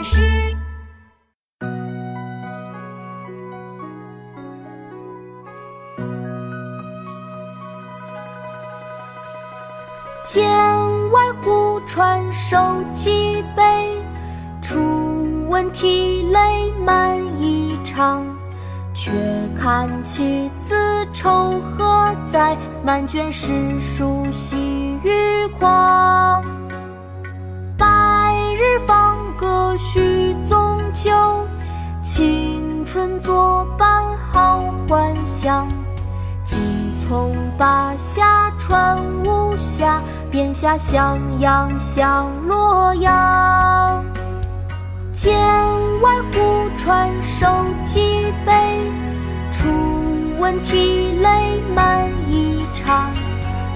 巴士。剑外忽传收蓟北，初闻涕泪满衣裳。却看妻子愁何在，满卷诗书喜欲狂。纵酒，青春作伴好还乡。急从巴峡穿巫峡，便下襄阳向洛阳。千外忽传收蓟北，初闻涕泪满衣裳。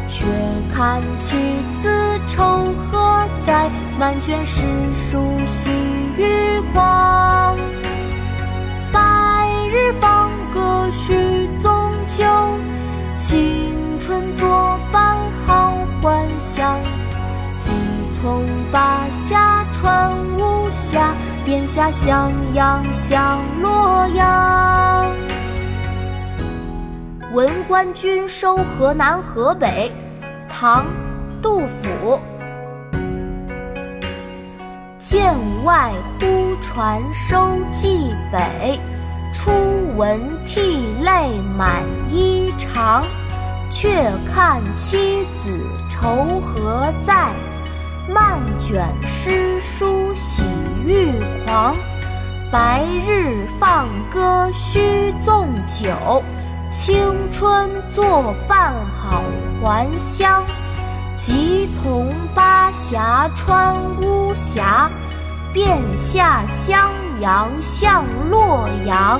却看妻子愁何在，满卷诗书青春作伴好还乡。急从巴峡穿巫峡，便下襄阳向洛阳。文官军收河南河北，唐·杜甫。剑外忽传收蓟北，初闻涕泪满衣裳。却看妻子愁何在，漫卷诗书喜欲狂。白日放歌须纵酒，青春作伴好还乡。即从巴峡穿巫峡，便下襄阳向洛阳。